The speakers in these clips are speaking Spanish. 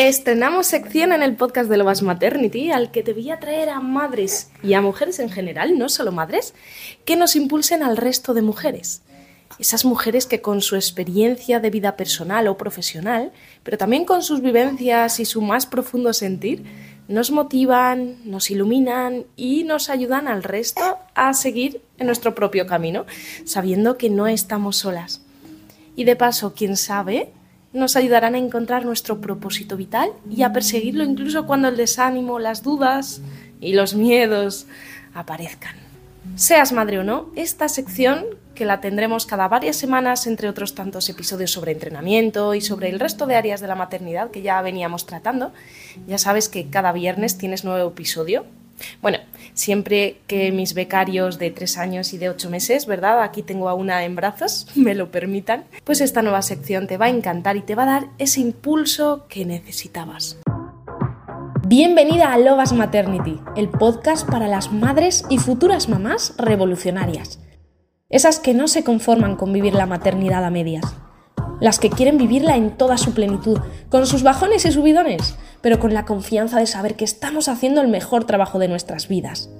Estrenamos sección en el podcast de Lovas Maternity al que te voy a traer a madres y a mujeres en general, no solo madres, que nos impulsen al resto de mujeres. Esas mujeres que con su experiencia de vida personal o profesional, pero también con sus vivencias y su más profundo sentir, nos motivan, nos iluminan y nos ayudan al resto a seguir en nuestro propio camino, sabiendo que no estamos solas. Y de paso, quién sabe, nos ayudarán a encontrar nuestro propósito vital y a perseguirlo incluso cuando el desánimo, las dudas y los miedos aparezcan. Seas madre o no, esta sección, que la tendremos cada varias semanas, entre otros tantos episodios sobre entrenamiento y sobre el resto de áreas de la maternidad que ya veníamos tratando, ya sabes que cada viernes tienes nuevo episodio bueno, siempre que mis becarios de tres años y de ocho meses, ¿verdad? Aquí tengo a una en brazos, me lo permitan, pues esta nueva sección te va a encantar y te va a dar ese impulso que necesitabas. Bienvenida a Lovas Maternity, el podcast para las madres y futuras mamás revolucionarias. Esas que no se conforman con vivir la maternidad a medias las que quieren vivirla en toda su plenitud, con sus bajones y subidones, pero con la confianza de saber que estamos haciendo el mejor trabajo de nuestras vidas.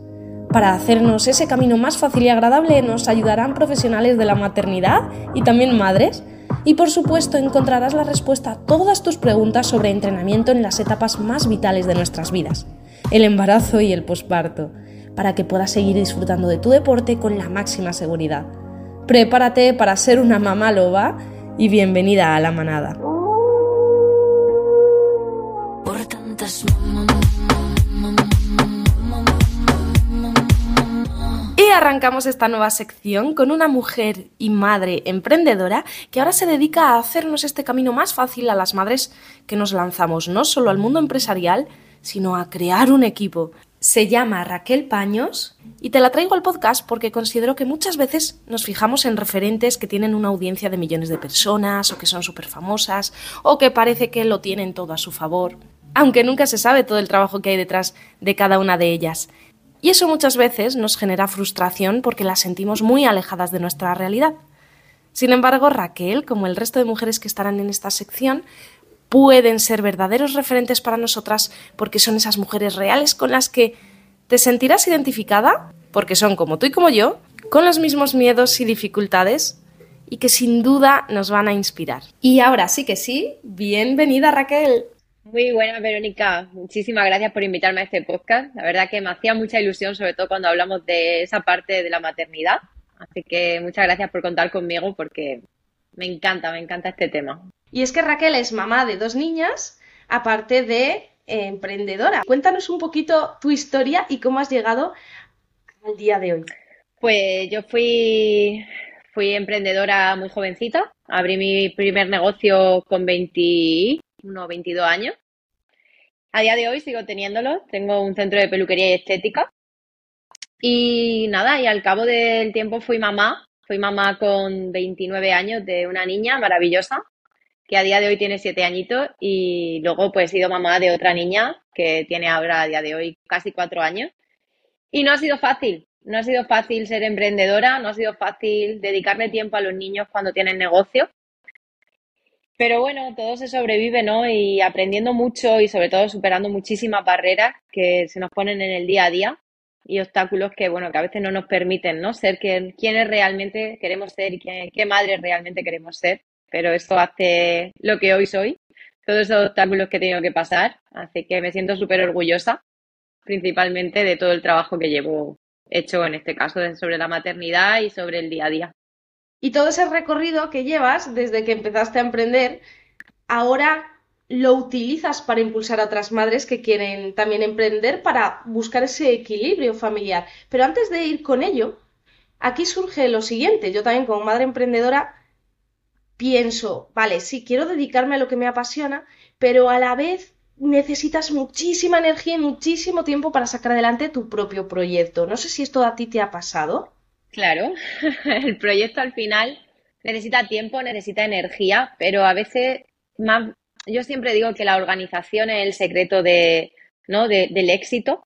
Para hacernos ese camino más fácil y agradable nos ayudarán profesionales de la maternidad y también madres, y por supuesto encontrarás la respuesta a todas tus preguntas sobre entrenamiento en las etapas más vitales de nuestras vidas, el embarazo y el posparto, para que puedas seguir disfrutando de tu deporte con la máxima seguridad. Prepárate para ser una mamá loba y bienvenida a la manada. Y arrancamos esta nueva sección con una mujer y madre emprendedora que ahora se dedica a hacernos este camino más fácil a las madres que nos lanzamos no solo al mundo empresarial, sino a crear un equipo, se llama Raquel Paños y te la traigo al podcast porque considero que muchas veces nos fijamos en referentes que tienen una audiencia de millones de personas o que son súper famosas o que parece que lo tienen todo a su favor, aunque nunca se sabe todo el trabajo que hay detrás de cada una de ellas. Y eso muchas veces nos genera frustración porque las sentimos muy alejadas de nuestra realidad. Sin embargo, Raquel, como el resto de mujeres que estarán en esta sección, pueden ser verdaderos referentes para nosotras porque son esas mujeres reales con las que te sentirás identificada, porque son como tú y como yo, con los mismos miedos y dificultades y que sin duda nos van a inspirar. Y ahora sí que sí, bienvenida Raquel. Muy buena, Verónica. Muchísimas gracias por invitarme a este podcast. La verdad que me hacía mucha ilusión, sobre todo cuando hablamos de esa parte de la maternidad. Así que muchas gracias por contar conmigo porque me encanta, me encanta este tema. Y es que Raquel es mamá de dos niñas, aparte de eh, emprendedora. Cuéntanos un poquito tu historia y cómo has llegado al día de hoy. Pues yo fui, fui emprendedora muy jovencita. Abrí mi primer negocio con 21, 22 años. A día de hoy sigo teniéndolo. Tengo un centro de peluquería y estética. Y nada, y al cabo del tiempo fui mamá. Fui mamá con 29 años de una niña maravillosa que a día de hoy tiene siete añitos y luego pues he sido mamá de otra niña que tiene ahora a día de hoy casi cuatro años. Y no ha sido fácil, no ha sido fácil ser emprendedora, no ha sido fácil dedicarle tiempo a los niños cuando tienen negocio. Pero bueno, todo se sobrevive, ¿no? Y aprendiendo mucho y sobre todo superando muchísimas barreras que se nos ponen en el día a día y obstáculos que, bueno, que a veces no nos permiten, ¿no? Ser quienes realmente queremos ser y qué, qué madres realmente queremos ser pero eso hace lo que hoy soy, todos esos obstáculos que he tenido que pasar, así que me siento súper orgullosa, principalmente de todo el trabajo que llevo hecho en este caso sobre la maternidad y sobre el día a día. Y todo ese recorrido que llevas desde que empezaste a emprender, ahora lo utilizas para impulsar a otras madres que quieren también emprender para buscar ese equilibrio familiar. Pero antes de ir con ello, aquí surge lo siguiente. Yo también como madre emprendedora pienso, vale, sí, quiero dedicarme a lo que me apasiona, pero a la vez necesitas muchísima energía y muchísimo tiempo para sacar adelante tu propio proyecto. No sé si esto a ti te ha pasado. Claro, el proyecto al final necesita tiempo, necesita energía, pero a veces más, yo siempre digo que la organización es el secreto de, ¿no? del éxito.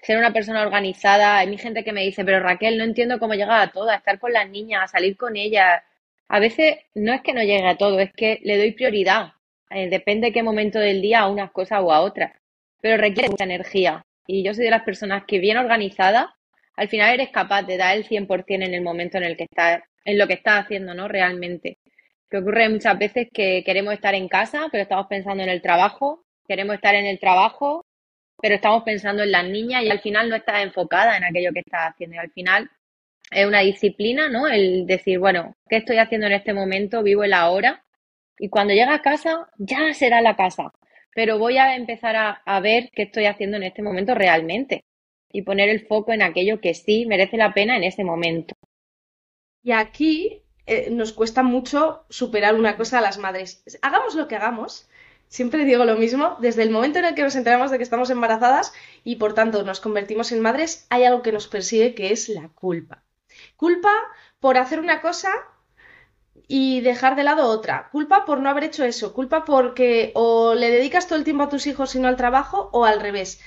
Ser una persona organizada, hay gente que me dice, pero Raquel, no entiendo cómo llegar a todo, a estar con las niñas, a salir con ellas, a veces no es que no llegue a todo, es que le doy prioridad Eh, depende de qué momento del día a unas cosas o a otras, pero requiere mucha energía. Y yo soy de las personas que bien organizada, al final eres capaz de dar el 100% en el momento en el que estás, en lo que estás haciendo, ¿no? Realmente. Que ocurre muchas veces que queremos estar en casa, pero estamos pensando en el trabajo, queremos estar en el trabajo, pero estamos pensando en las niñas y al final no estás enfocada en aquello que estás haciendo. Y al final es una disciplina, ¿no? El decir, bueno, ¿qué estoy haciendo en este momento? Vivo el ahora. Y cuando llega a casa, ya será la casa. Pero voy a empezar a, ver qué estoy haciendo en este momento realmente. Y poner el foco en aquello que sí merece la pena en ese momento. Y aquí eh, nos cuesta mucho superar una cosa a las madres. Hagamos lo que hagamos, siempre digo lo mismo, desde el momento en el que nos enteramos de que estamos embarazadas y por tanto nos convertimos en madres, hay algo que nos persigue que es la culpa. Culpa por hacer una cosa y dejar de lado otra. Culpa por no haber hecho eso. Culpa porque o le dedicas todo el tiempo a tus hijos y no al trabajo o al revés.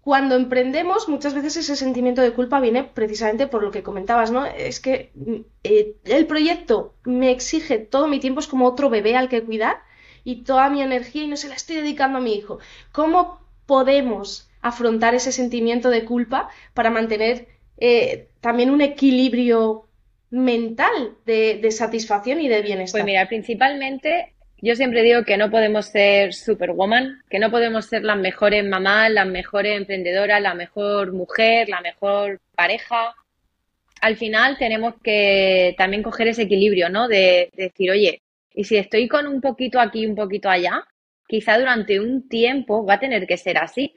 Cuando emprendemos, muchas veces ese sentimiento de culpa viene precisamente por lo que comentabas, ¿no? Es que eh, el proyecto me exige todo mi tiempo, es como otro bebé al que cuidar y toda mi energía y no se la estoy dedicando a mi hijo. ¿Cómo podemos afrontar ese sentimiento de culpa para mantener eh, también un equilibrio mental de, satisfacción y de bienestar? Pues mira, principalmente yo siempre digo que no podemos ser superwoman, que no podemos ser las mejores mamás, las mejores emprendedoras, la mejor mujer, la mejor pareja. Al final tenemos que también coger ese equilibrio, ¿no? De, de decir, oye, y si estoy con un poquito aquí, un poquito allá, quizá durante un tiempo va a tener que ser así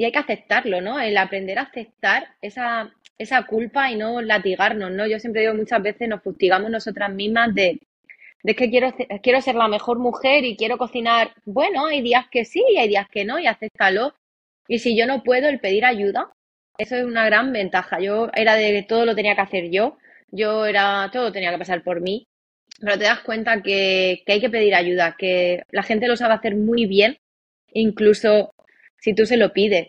y hay que aceptarlo, ¿no? El aprender a aceptar esa, esa culpa y no latigarnos, ¿no? Yo siempre digo muchas veces nos fustigamos nosotras mismas de, de que quiero, quiero ser la mejor mujer y quiero cocinar. Bueno, hay días que sí y hay días que no y acéptalo. Y si yo no puedo, el pedir ayuda, eso es una gran ventaja. Yo era de todo lo tenía que hacer yo, yo era, todo tenía que pasar por mí, pero te das cuenta que, que hay que pedir ayuda, que la gente lo sabe hacer muy bien, incluso si tú se lo pides.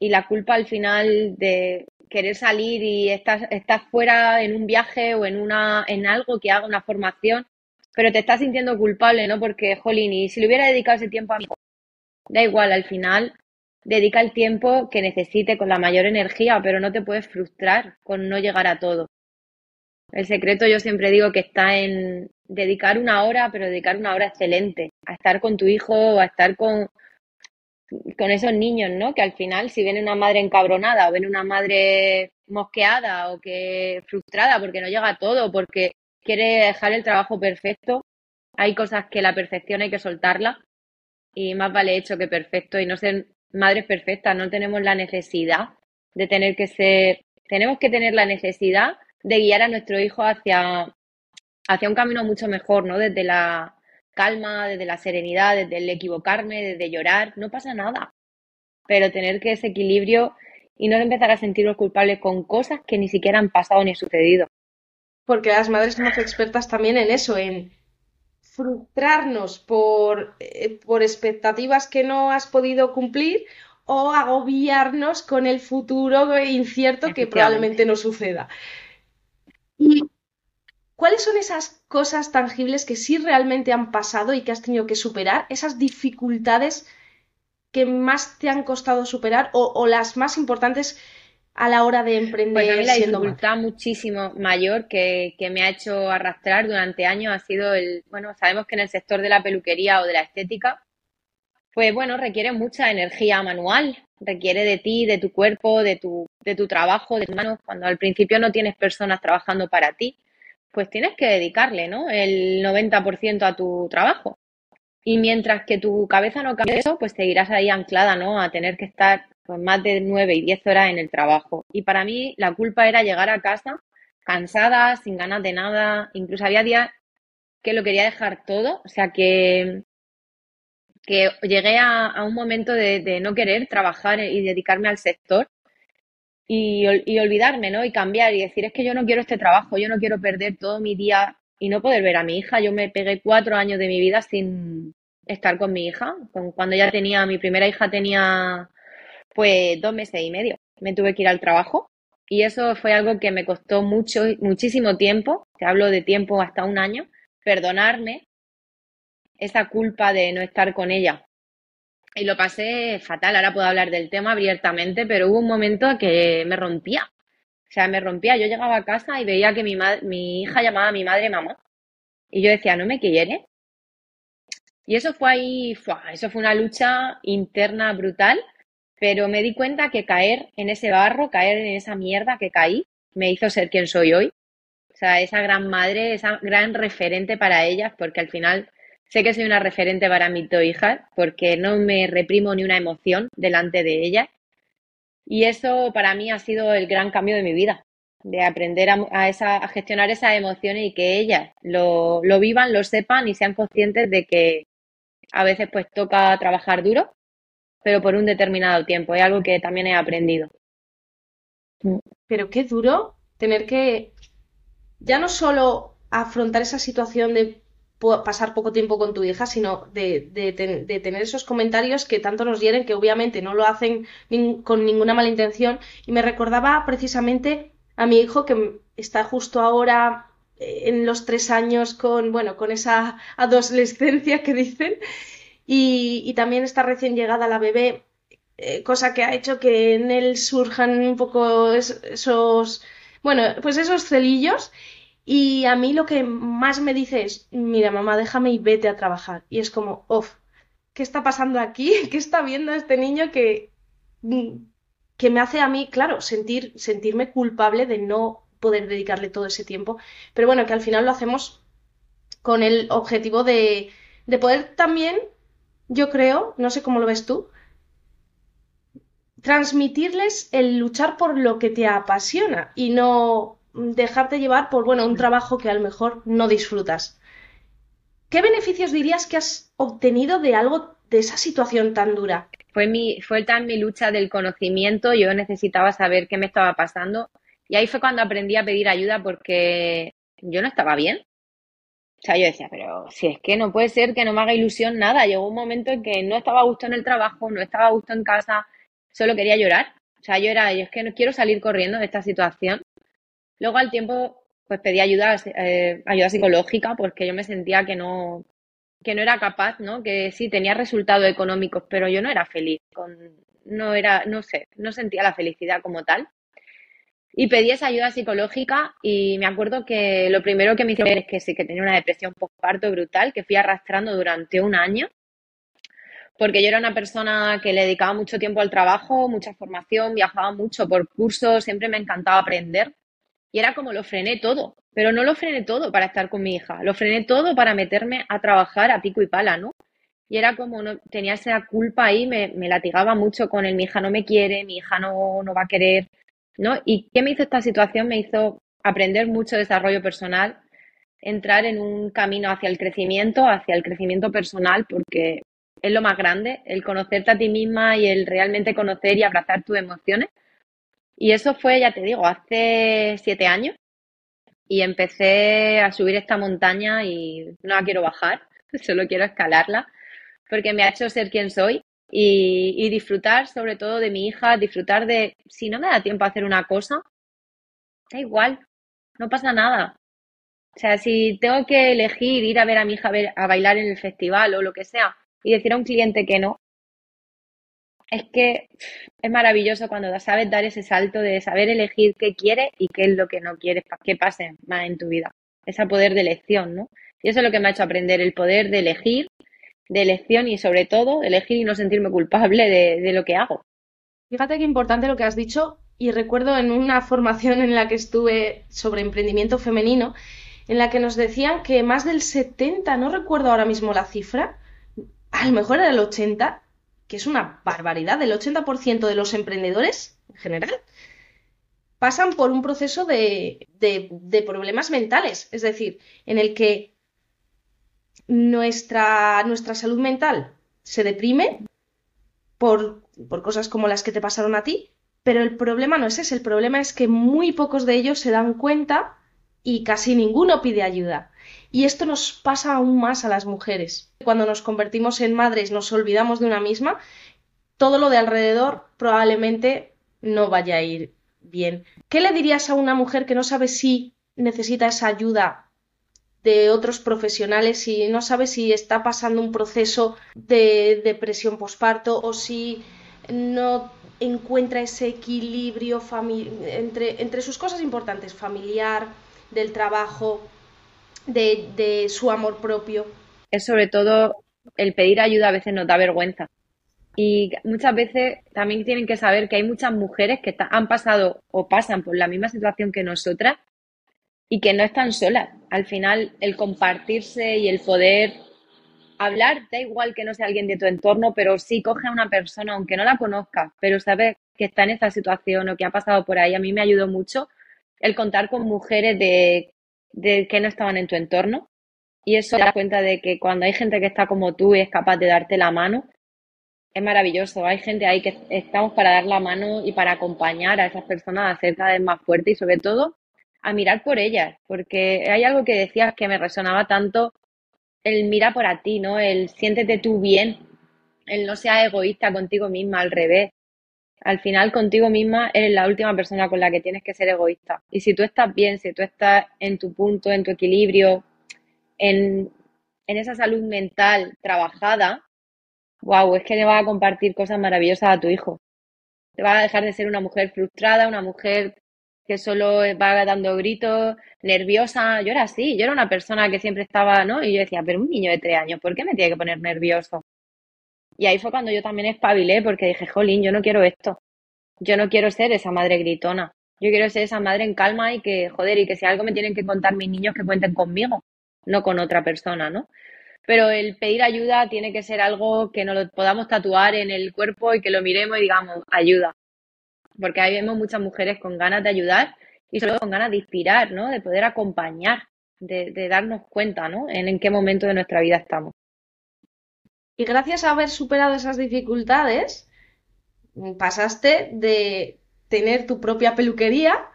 Y la culpa al final de querer salir y estás, estás fuera en un viaje o en, una, en algo que haga una formación, pero te estás sintiendo culpable, ¿no? Porque, jolín, y si le hubiera dedicado ese tiempo a mí, da igual, al final dedica el tiempo que necesite con la mayor energía, pero no te puedes frustrar con no llegar a todo. El secreto yo siempre digo que está en dedicar una hora, pero dedicar una hora excelente, a estar con tu hijo a estar con, con esos niños, ¿no? Que al final, si viene una madre encabronada o viene una madre mosqueada o que frustrada porque no llega todo, porque quiere dejar el trabajo perfecto, hay cosas que la perfección hay que soltarla y más vale hecho que perfecto y no ser madres perfectas, no tenemos la necesidad de tener que ser, tenemos que tener la necesidad de guiar a nuestro hijo hacia, hacia un camino mucho mejor, ¿no? Desde la calma, desde la serenidad, desde el equivocarme, desde llorar, no pasa nada. Pero tener que ese equilibrio y no empezar a sentirnos culpables con cosas que ni siquiera han pasado ni sucedido. Porque las madres somos expertas también en eso, en frustrarnos por, eh, por expectativas que no has podido cumplir o agobiarnos con el futuro incierto que probablemente no suceda. ¿Y cuáles son esas cosas tangibles que sí realmente han pasado y que has tenido que superar? Esas dificultades que más te han costado superar o, las más importantes a la hora de emprender. Pues a mí la dificultad muchísimo mayor que, que, me ha hecho arrastrar durante años ha sido el, bueno, sabemos que en el sector de la peluquería o de la estética, pues bueno, requiere mucha energía manual, requiere de ti, de tu cuerpo, de tu, de tu trabajo, de tus manos. Cuando al principio no tienes personas trabajando para ti, pues tienes que dedicarle, ¿no? El 90% a tu trabajo. Y mientras que tu cabeza no cambie eso, pues seguirás ahí anclada, ¿no? A tener que estar pues, más de 9 y 10 horas en el trabajo. Y para mí la culpa era llegar a casa cansada, sin ganas de nada. Incluso había días que lo quería dejar todo. O sea que que llegué a, un momento de, no querer trabajar y dedicarme al sector y, olvidarme, ¿no? Y cambiar y decir, es que yo no quiero este trabajo, yo no quiero perder todo mi día y no poder ver a mi hija. Yo me pegué cuatro años de mi vida sin estar con mi hija. Cuando ya tenía, mi primera hija tenía pues dos meses y medio. Me tuve que ir al trabajo y eso fue algo que me costó mucho, muchísimo tiempo, te hablo de tiempo hasta un año, perdonarme esa culpa de no estar con ella. Y lo pasé fatal, ahora puedo hablar del tema abiertamente, pero hubo un momento que me rompía. O sea, me rompía. Yo llegaba a casa y veía que mi, mi hija llamaba a mi madre mamá. Y yo decía, ¿no me quiere? Y eso fue ahí, eso fue una lucha interna brutal, pero me di cuenta que caer en ese barro, caer en esa mierda que caí, me hizo ser quien soy hoy. O sea, esa gran madre, esa gran referente para ellas, porque al final sé que soy una referente para mis dos hijas, porque no me reprimo ni una emoción delante de ellas. Y eso para mí ha sido el gran cambio de mi vida, de aprender a, esa, gestionar esas emociones y que ellas lo, lo vivan, lo sepan y sean conscientes de que a veces pues toca trabajar duro, pero por un determinado tiempo. Es algo que también he aprendido. Pero qué duro tener que ya no solo afrontar esa situación de pasar poco tiempo con tu hija, sino de, tener esos comentarios que tanto nos hieren, que obviamente no lo hacen con ninguna mala intención. Y me recordaba precisamente a mi hijo que está justo ahora eh, en los tres años con, bueno, con esa adolescencia que dicen. Y, también está recién llegada la bebé, eh, cosa que ha hecho que en él surjan un poco esos, bueno, pues esos celillos. Y a mí lo que más me dice es, mira mamá, déjame y vete a trabajar. Y es como, uff, ¿qué está pasando aquí? ¿Qué está viendo este niño que, que me hace a mí, claro, sentir, sentirme culpable de no poder dedicarle todo ese tiempo? Pero bueno, que al final lo hacemos con el objetivo de, de poder también, yo creo, no sé cómo lo ves tú, transmitirles el luchar por lo que te apasiona y no dejarte llevar por, bueno, un trabajo que a lo mejor no disfrutas. ¿Qué beneficios dirías que has obtenido de algo, de esa situación tan dura? Fue, mi, fue tan mi lucha del conocimiento, yo necesitaba saber qué me estaba pasando y ahí fue cuando aprendí a pedir ayuda porque yo no estaba bien. O sea, yo decía, pero si es que no puede ser que no me haga ilusión nada. Llegó un momento en que no estaba a gusto en el trabajo, no estaba a gusto en casa, solo quería llorar. O sea, yo era, yo es que no quiero salir corriendo de esta situación. Luego al tiempo, pues pedí ayuda, eh, ayuda psicológica porque yo me sentía que no, que no era capaz, ¿no? Que sí, tenía resultados económicos, pero yo no era feliz, no era, no sé, no sentía la felicidad como tal. Y pedí esa ayuda psicológica y me acuerdo que lo primero que me hicieron es que sí, que tenía una depresión postparto brutal que fui arrastrando durante un año, porque yo era una persona que le dedicaba mucho tiempo al trabajo, mucha formación, viajaba mucho por cursos, siempre me encantaba aprender y era como lo frené todo, pero no lo frené todo para estar con mi hija, lo frené todo para meterme a trabajar a pico y pala, ¿no? Y era como, no, tenía esa culpa ahí, me, me latigaba mucho con el mi hija no me quiere, mi hija no, no va a querer, ¿no? ¿Y qué me hizo esta situación? Me hizo aprender mucho desarrollo personal, entrar en un camino hacia el crecimiento, hacia el crecimiento personal, porque es lo más grande, el conocerte a ti misma y el realmente conocer y abrazar tus emociones. Y eso fue, ya te digo, hace siete años. Y empecé a subir esta montaña y no la quiero bajar, solo quiero escalarla, porque me ha hecho ser quien soy y, disfrutar sobre todo de mi hija, disfrutar de, si no me da tiempo a hacer una cosa, da igual, no pasa nada. O sea, si tengo que elegir ir a ver a mi hija a bailar en el festival o lo que sea y decir a un cliente que no, es que es maravilloso cuando sabes dar ese salto de saber elegir qué quieres y qué es lo que no quieres para que pase más en tu vida. Ese poder de elección, ¿no? Y eso es lo que me ha hecho aprender, el poder de elegir, de elección y sobre todo elegir y no sentirme culpable de, de lo que hago. Fíjate qué importante lo que has dicho y recuerdo en una formación en la que estuve sobre emprendimiento femenino, en la que nos decían que más del 70, no recuerdo ahora mismo la cifra, a lo mejor era el 80, que es una barbaridad, el 80% de los emprendedores en general pasan por un proceso de, problemas mentales, es decir, en el que nuestra, nuestra salud mental se deprime por, por cosas como las que te pasaron a ti, pero el problema no es ese, el problema es que muy pocos de ellos se dan cuenta y casi ninguno pide ayuda. Y esto nos pasa aún más a las mujeres. Cuando nos convertimos en madres nos olvidamos de una misma, todo lo de alrededor probablemente no vaya a ir bien. ¿Qué le dirías a una mujer que no sabe si necesita esa ayuda de otros profesionales y no sabe si está pasando un proceso de depresión posparto o si no encuentra ese equilibrio entre, entre sus cosas importantes, familiar, del trabajo, de, de su amor propio. Es sobre todo el pedir ayuda a veces nos da vergüenza. Y muchas veces también tienen que saber que hay muchas mujeres que han pasado o pasan por la misma situación que nosotras y que no están solas. Al final, el compartirse y el poder hablar, da igual que no sea alguien de tu entorno, pero sí coge a una persona, aunque no la conozcas, pero sabes que está en esa situación o que ha pasado por ahí. A mí me ayudó mucho el contar con mujeres de, de que no estaban en tu entorno. Y eso te da cuenta de que cuando hay gente que está como tú y es capaz de darte la mano, es maravilloso. Hay gente ahí que estamos para dar la mano y para acompañar a esas personas a ser cada vez más fuertes y sobre todo a mirar por ellas, porque hay algo que decías que me resonaba tanto, el mira por a ti, ¿no? El siéntete tú bien, el no sea egoísta contigo misma, al revés. Al final, contigo misma eres la última persona con la que tienes que ser egoísta. Y si tú estás bien, si tú estás en tu punto, en tu equilibrio, en, en esa salud mental trabajada, wow, es que le vas a compartir cosas maravillosas a tu hijo. Te vas a dejar de ser una mujer frustrada, una mujer que solo va dando gritos, nerviosa. Yo era así, yo era una persona que siempre estaba, ¿no? Y yo decía, pero un niño de tres años, ¿por qué me tiene que poner nervioso? Y ahí fue cuando yo también espabilé, porque dije, jolín, yo no quiero esto. Yo no quiero ser esa madre gritona. Yo quiero ser esa madre en calma y que, joder, y que si algo me tienen que contar mis niños, que cuenten conmigo, no con otra persona, ¿no? pero el pedir ayuda tiene que ser algo que nos lo podamos tatuar en el cuerpo y que lo miremos y digamos, ayuda. Porque ahí vemos muchas mujeres con ganas de ayudar y solo con ganas de inspirar, ¿no? De poder acompañar, de, darnos cuenta, ¿no? En, en qué momento de nuestra vida estamos. Y gracias a haber superado esas dificultades, pasaste de tener tu propia peluquería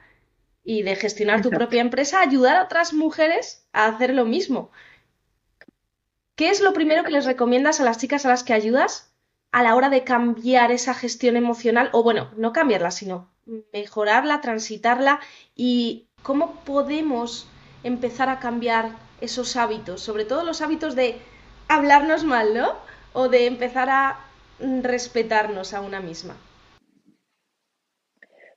y de gestionar tu propia empresa a ayudar a otras mujeres a hacer lo mismo. ¿Qué es lo primero que les recomiendas a las chicas a las que ayudas a la hora de cambiar esa gestión emocional? O bueno, no cambiarla, sino mejorarla, transitarla y cómo podemos empezar a cambiar esos hábitos, sobre todo los hábitos de hablarnos mal, ¿no? O de empezar a respetarnos a una misma.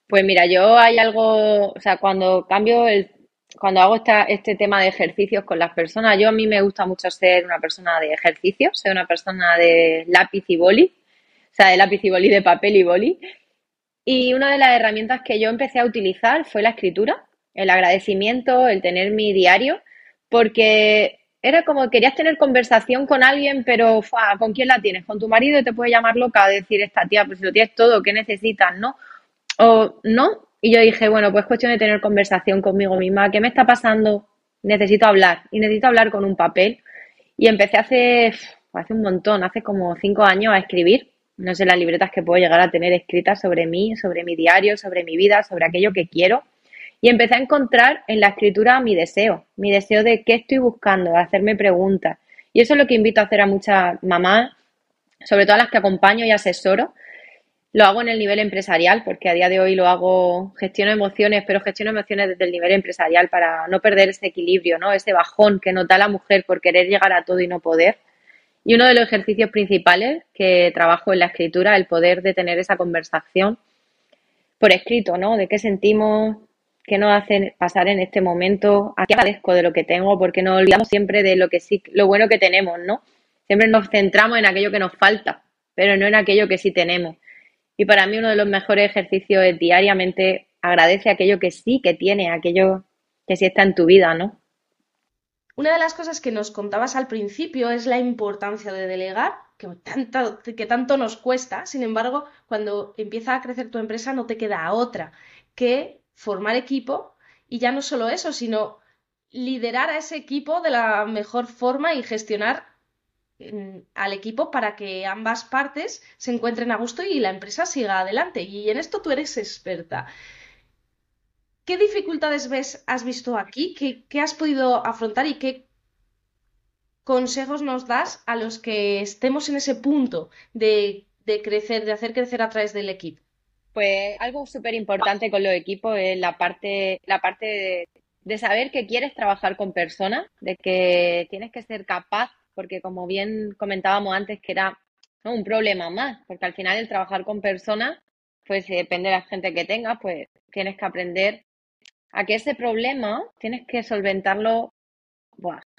Pues mira, yo hay algo, o sea, cuando cambio el cuando hago este tema de ejercicios con las personas, yo a mí me gusta mucho ser una persona de ejercicios, ser una persona de lápiz y boli, o sea, de lápiz y boli, de papel y boli. Y una de las herramientas que yo empecé a utilizar fue la escritura, el agradecimiento, el tener mi diario, porque era como querías tener conversación con alguien, pero ¿con quién la tienes? Con tu marido te puede llamar loca a decir esta tía, pues si lo tienes todo, ¿qué necesitas? ¿No? O no, y yo dije, bueno, pues cuestión de tener conversación conmigo misma. ¿Qué me está pasando? Necesito hablar. Y necesito hablar con un papel. Y empecé hace, hace un montón, hace como cinco años a escribir. No sé las libretas que puedo llegar a tener escritas sobre mí, sobre mi diario, sobre mi vida, sobre aquello que quiero. Y empecé a encontrar en la escritura mi deseo, mi deseo de qué estoy buscando, hacerme preguntas. Y eso es lo que invito a hacer a muchas mamás, sobre todo a las que acompaño y asesoro, lo hago en el nivel empresarial, porque a día de hoy lo hago, gestiono emociones, pero gestiono emociones desde el nivel empresarial para no perder ese equilibrio, ¿no? Ese bajón que nota la mujer por querer llegar a todo y no poder. Y uno de los ejercicios principales que trabajo en la escritura, el poder de tener esa conversación por escrito, ¿no? De qué sentimos, qué nos hace pasar en este momento, a qué agradezco de lo que tengo, porque nos olvidamos siempre de lo que sí, lo bueno que tenemos, ¿no? Siempre nos centramos en aquello que nos falta, pero no en aquello que sí tenemos. Y para mí uno de los mejores ejercicios es diariamente agradece aquello que sí que tiene, aquello que sí está en tu vida, ¿no? Una de las cosas que nos contabas al principio es la importancia de delegar, que tanto, que tanto nos cuesta. Sin embargo, cuando empieza a crecer tu empresa no te queda otra que formar equipo y ya no solo eso, sino liderar a ese equipo de la mejor forma y gestionar al equipo para que ambas partes se encuentren a gusto y la empresa siga adelante. Y en esto tú eres experta. ¿Qué dificultades ves, has visto aquí? ¿Qué, has podido afrontar y qué consejos nos das a los que estemos en ese punto de, de crecer, de hacer crecer a través del equipo? Pues algo súper importante con los equipos es la parte, la parte de saber que quieres trabajar con personas, de que tienes que ser capaz, porque como bien comentábamos antes que era un problema más, porque al final el trabajar con personas, pues depende de la gente que tengas, pues tienes que aprender a que ese problema tienes que solventarlo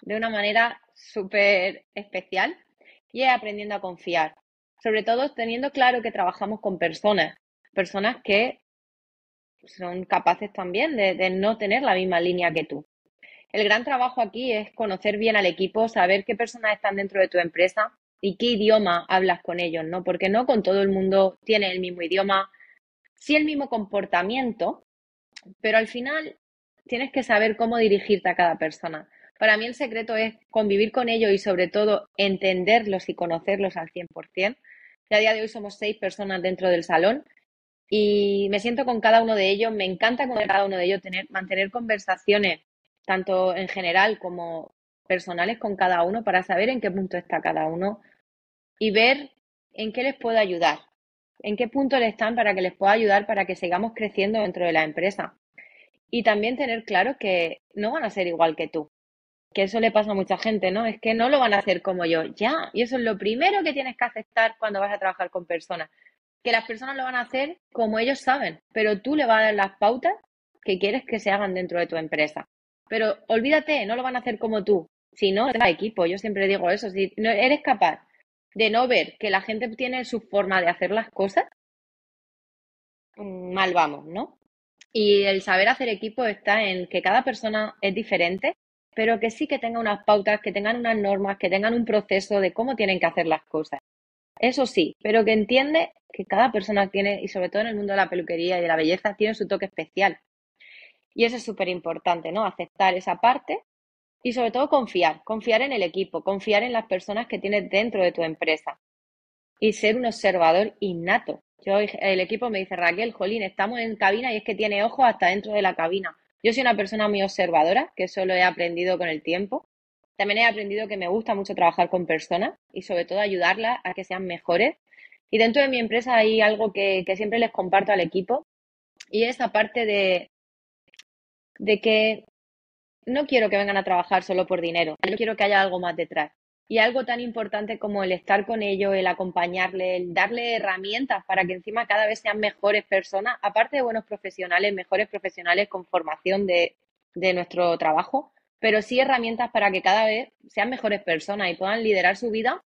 de una manera súper especial y aprendiendo a confiar. Sobre todo teniendo claro que trabajamos con personas, personas que son capaces también de, no tener la misma línea que tú. El gran trabajo aquí es conocer bien al equipo, saber qué personas están dentro de tu empresa y qué idioma hablas con ellos, ¿no? Porque no con todo el mundo tiene el mismo idioma, sí el mismo comportamiento, pero al final tienes que saber cómo dirigirte a cada persona. Para mí el secreto es convivir con ellos y sobre todo entenderlos y conocerlos al 100%. Y a día de hoy somos seis personas dentro del salón y me siento con cada uno de ellos. Me encanta con cada uno de ellos tener, mantener conversaciones, tanto en general como personales con cada uno, para saber en qué punto está cada uno y ver en qué les puedo ayudar, en qué punto le están para que les pueda ayudar para que sigamos creciendo dentro de la empresa. Y también tener claro que no van a ser igual que tú, que eso le pasa a mucha gente, ¿no? Es que no lo van a hacer como yo, ya, y eso es lo primero que tienes que aceptar cuando vas a trabajar con personas que las personas lo van a hacer como ellos saben, pero tú le vas a dar las pautas que quieres que se hagan dentro de tu empresa. Pero olvídate, no lo van a hacer como tú. Si no, equipo. Yo siempre digo eso. Si no eres capaz de no ver que la gente tiene su forma de hacer las cosas, mm, mal vamos, ¿no? Y el saber hacer equipo está en que cada persona es diferente, pero que sí que tenga unas pautas, que tengan unas normas, que tengan un proceso de cómo tienen que hacer las cosas. Eso sí, pero que entiende que cada persona tiene, y sobre todo en el mundo de la peluquería y de la belleza, tiene su toque especial. Y eso es súper importante, ¿no? Aceptar esa parte y sobre todo confiar, confiar en el equipo, confiar en las personas que tienes dentro de tu empresa y ser un observador innato. Yo, el equipo me dice, Raquel, Jolín, estamos en cabina y es que tiene ojos hasta dentro de la cabina. Yo soy una persona muy observadora, que eso lo he aprendido con el tiempo. También he aprendido que me gusta mucho trabajar con personas y sobre todo ayudarlas a que sean mejores. Y dentro de mi empresa hay algo que, siempre les comparto al equipo y es aparte de, de que no quiero que vengan a trabajar solo por dinero, yo quiero que haya algo más detrás. Y algo tan importante como el estar con ellos, el acompañarles, el darle herramientas para que encima cada vez sean mejores personas, aparte de buenos profesionales, mejores profesionales con formación de, de nuestro trabajo, pero sí herramientas para que cada vez sean mejores personas y puedan liderar su vida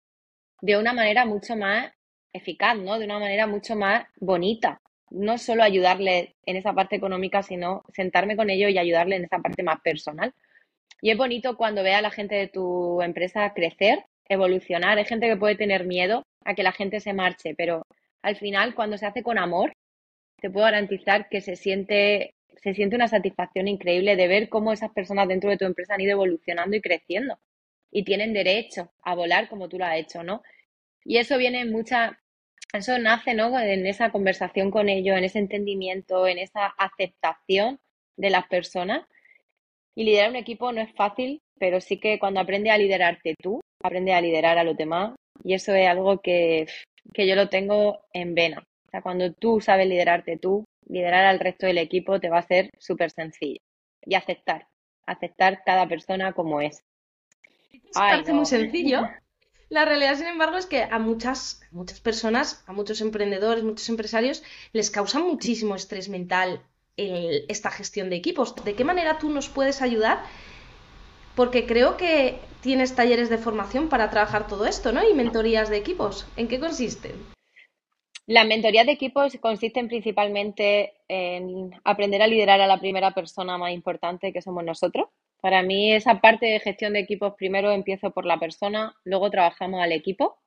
de una manera mucho más eficaz, ¿no? De una manera mucho más bonita. No solo ayudarles en esa parte económica, sino sentarme con ellos y ayudarles en esa parte más personal. Y es bonito cuando ve a la gente de tu empresa crecer, evolucionar. Hay gente que puede tener miedo a que la gente se marche, pero al final, cuando se hace con amor, te puedo garantizar que se siente se siente una satisfacción increíble de ver cómo esas personas dentro de tu empresa han ido evolucionando y creciendo y tienen derecho a volar como tú lo has hecho, ¿no? Y eso viene mucha, eso nace, ¿no? En esa conversación con ellos, en ese entendimiento, en esa aceptación de las personas. Y liderar un equipo no es fácil, pero sí que cuando aprende a liderarte tú, aprende a liderar a los demás. Y eso es algo que, que yo lo tengo en vena. O sea, cuando tú sabes liderarte tú, liderar al resto del equipo te va a ser súper sencillo. Y aceptar, aceptar cada persona como es. parece muy sencillo. La realidad, sin embargo, es que a muchas, muchas personas, a muchos emprendedores, muchos empresarios, les causa muchísimo estrés mental esta gestión de equipos. ¿De qué manera tú nos puedes ayudar? Porque creo que tienes talleres de formación para trabajar todo esto, ¿no? Y mentorías de equipos. ¿En qué consisten? Las mentorías de equipos consisten principalmente en aprender a liderar a la primera persona más importante que somos nosotros. Para mí esa parte de gestión de equipos primero empiezo por la persona, luego trabajamos al equipo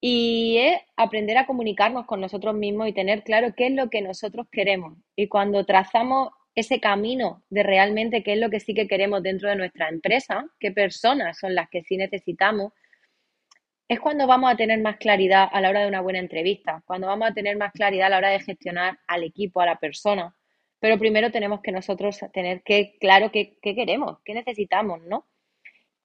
y es aprender a comunicarnos con nosotros mismos y tener claro qué es lo que nosotros queremos. Y cuando trazamos ese camino de realmente qué es lo que sí que queremos dentro de nuestra empresa, qué personas son las que sí necesitamos, es cuando vamos a tener más claridad a la hora de una buena entrevista, cuando vamos a tener más claridad a la hora de gestionar al equipo, a la persona. Pero primero tenemos que nosotros tener que claro qué, queremos, qué necesitamos, ¿no?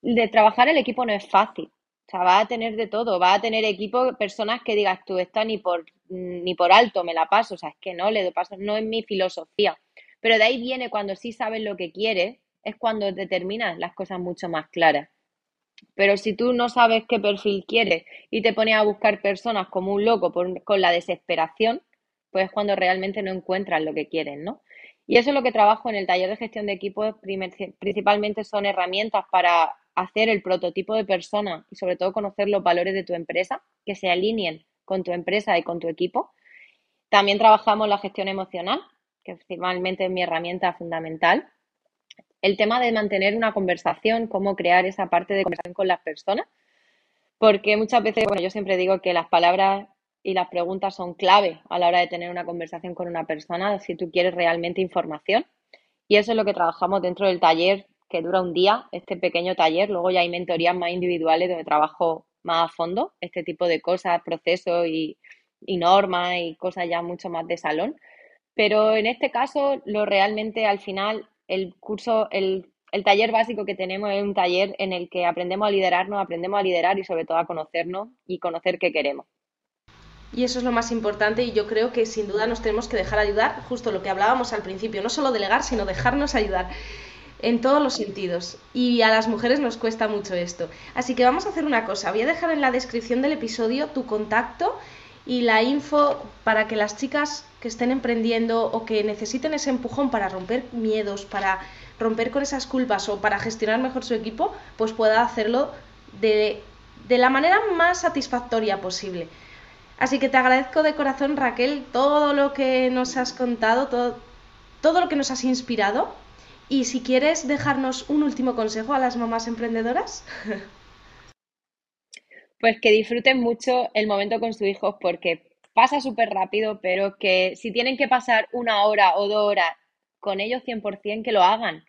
De trabajar el equipo no es fácil. O sea, va a tener de todo, va a tener equipo, personas que digas tú, esta ni por, ni por alto me la paso, o sea, es que no le doy paso, no es mi filosofía. Pero de ahí viene cuando sí sabes lo que quieres, es cuando determinas las cosas mucho más claras. Pero si tú no sabes qué perfil quieres y te pones a buscar personas como un loco con la desesperación, pues es cuando realmente no encuentras lo que quieres, ¿no? Y eso es lo que trabajo en el taller de gestión de equipos, principalmente son herramientas para hacer el prototipo de persona y sobre todo conocer los valores de tu empresa, que se alineen con tu empresa y con tu equipo. También trabajamos la gestión emocional, que principalmente es mi herramienta fundamental. El tema de mantener una conversación, cómo crear esa parte de conversación con las personas, porque muchas veces, bueno, yo siempre digo que las palabras y las preguntas son clave a la hora de tener una conversación con una persona si tú quieres realmente información. Y eso es lo que trabajamos dentro del taller que dura un día, este pequeño taller. Luego ya hay mentorías más individuales donde trabajo más a fondo este tipo de cosas, procesos y, y normas y cosas ya mucho más de salón. Pero en este caso, lo realmente al final, el curso, el, el taller básico que tenemos es un taller en el que aprendemos a liderarnos, aprendemos a liderar y sobre todo a conocernos y conocer qué queremos. Y eso es lo más importante y yo creo que sin duda nos tenemos que dejar ayudar, justo lo que hablábamos al principio, no solo delegar, sino dejarnos ayudar en todos los sentidos. Y a las mujeres nos cuesta mucho esto. Así que vamos a hacer una cosa, voy a dejar en la descripción del episodio tu contacto y la info para que las chicas que estén emprendiendo o que necesiten ese empujón para romper miedos, para romper con esas culpas o para gestionar mejor su equipo, pues pueda hacerlo de, de la manera más satisfactoria posible. Así que te agradezco de corazón, Raquel, todo lo que nos has contado, todo, todo lo que nos has inspirado. Y si quieres dejarnos un último consejo a las mamás emprendedoras. Pues que disfruten mucho el momento con sus hijos porque pasa súper rápido, pero que si tienen que pasar una hora o dos horas con ellos 100%, que lo hagan.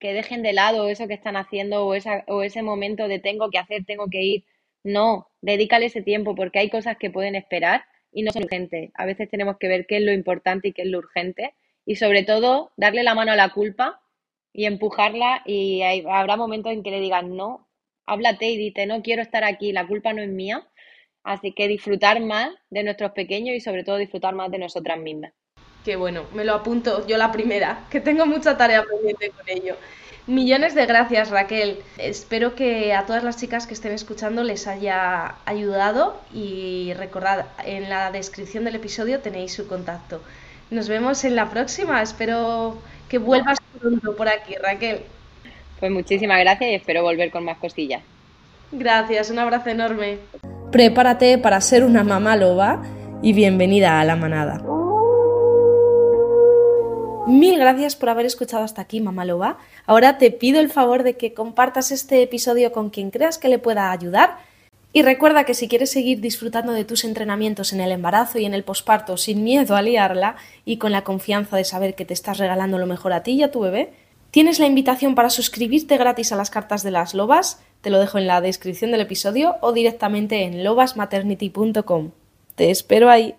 Que dejen de lado eso que están haciendo o, esa, o ese momento de tengo que hacer, tengo que ir no, dedícale ese tiempo porque hay cosas que pueden esperar y no son urgentes. A veces tenemos que ver qué es lo importante y qué es lo urgente y sobre todo darle la mano a la culpa y empujarla y habrá momentos en que le digan no, háblate y dite no quiero estar aquí, la culpa no es mía. Así que disfrutar más de nuestros pequeños y sobre todo disfrutar más de nosotras mismas. Qué bueno, me lo apunto yo la primera, que tengo mucha tarea pendiente con ello. Millones de gracias, Raquel. Espero que a todas las chicas que estén escuchando les haya ayudado y recordad, en la descripción del episodio tenéis su contacto. Nos vemos en la próxima. Espero que vuelvas pronto por aquí, Raquel. Pues muchísimas gracias y espero volver con más cosillas. Gracias, un abrazo enorme. Prepárate para ser una mamá loba y bienvenida a la manada. Mil gracias por haber escuchado hasta aquí, mamá loba. Ahora te pido el favor de que compartas este episodio con quien creas que le pueda ayudar. Y recuerda que si quieres seguir disfrutando de tus entrenamientos en el embarazo y en el posparto sin miedo a liarla y con la confianza de saber que te estás regalando lo mejor a ti y a tu bebé, tienes la invitación para suscribirte gratis a las cartas de las lobas, te lo dejo en la descripción del episodio o directamente en lobasmaternity.com. Te espero ahí.